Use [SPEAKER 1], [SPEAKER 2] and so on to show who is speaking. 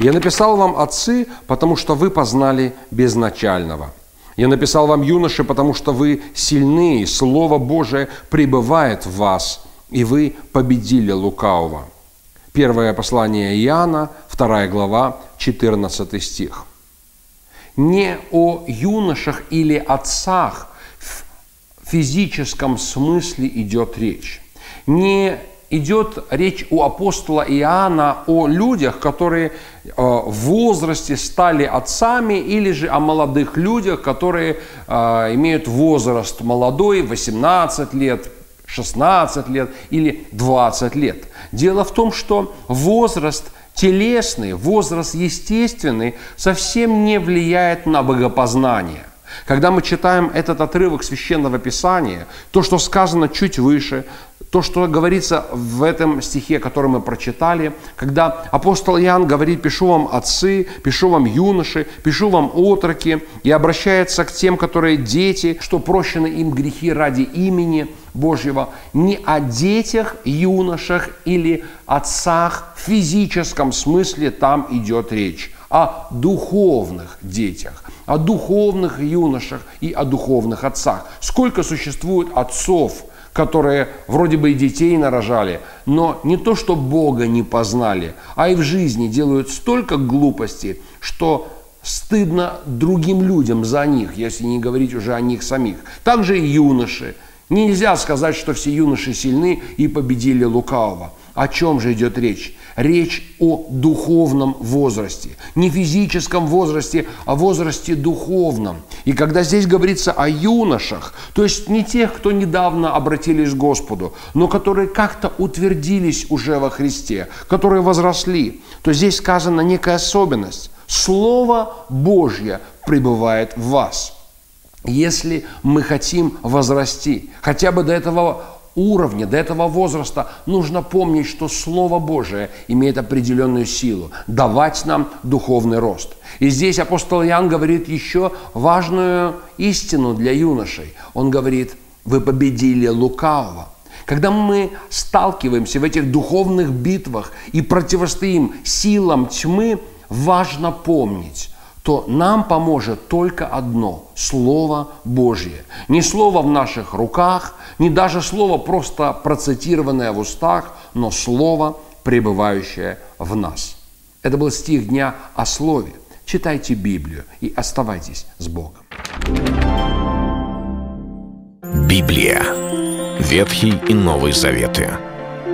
[SPEAKER 1] Я написал вам, отцы, потому что вы познали безначального. Я написал вам, юноши, потому что вы сильны, Слово Божие пребывает в вас, и вы победили лукавого. Первое послание Иоанна, 2 глава, 14 стих. Не о юношах или отцах в физическом смысле идет речь. Не идет речь у апостола Иоанна о людях, которые э, в возрасте стали отцами, или же о молодых людях, которые э, имеют возраст молодой, 18 лет, 16 лет или 20 лет. Дело в том, что возраст телесный, возраст естественный совсем не влияет на богопознание. Когда мы читаем этот отрывок священного писания, то, что сказано чуть выше, то, что говорится в этом стихе, который мы прочитали, когда апостол Иоанн говорит, пишу вам отцы, пишу вам юноши, пишу вам отроки, и обращается к тем, которые дети, что прощены им грехи ради имени Божьего, не о детях, юношах или отцах в физическом смысле там идет речь, о духовных детях, о духовных юношах и о духовных отцах. Сколько существует отцов – которые вроде бы и детей нарожали, но не то, что Бога не познали, а и в жизни делают столько глупостей, что стыдно другим людям за них, если не говорить уже о них самих. Также и юноши. Нельзя сказать, что все юноши сильны и победили лукавого. О чем же идет речь? Речь о духовном возрасте. Не физическом возрасте, а возрасте духовном. И когда здесь говорится о юношах, то есть не тех, кто недавно обратились к Господу, но которые как-то утвердились уже во Христе, которые возросли, то здесь сказана некая особенность. Слово Божье пребывает в вас. Если мы хотим возрасти, хотя бы до этого уровня, до этого возраста, нужно помнить, что Слово Божие имеет определенную силу, давать нам духовный рост. И здесь апостол Иоанн говорит еще важную истину для юношей. Он говорит, вы победили лукавого. Когда мы сталкиваемся в этих духовных битвах и противостоим силам тьмы, важно помнить, то нам поможет только одно – Слово Божье. Не слово в наших руках, не даже слово просто процитированное в устах, но слово, пребывающее в нас. Это был стих дня о слове. Читайте Библию и оставайтесь с Богом.
[SPEAKER 2] Библия. Ветхий и Новый Заветы.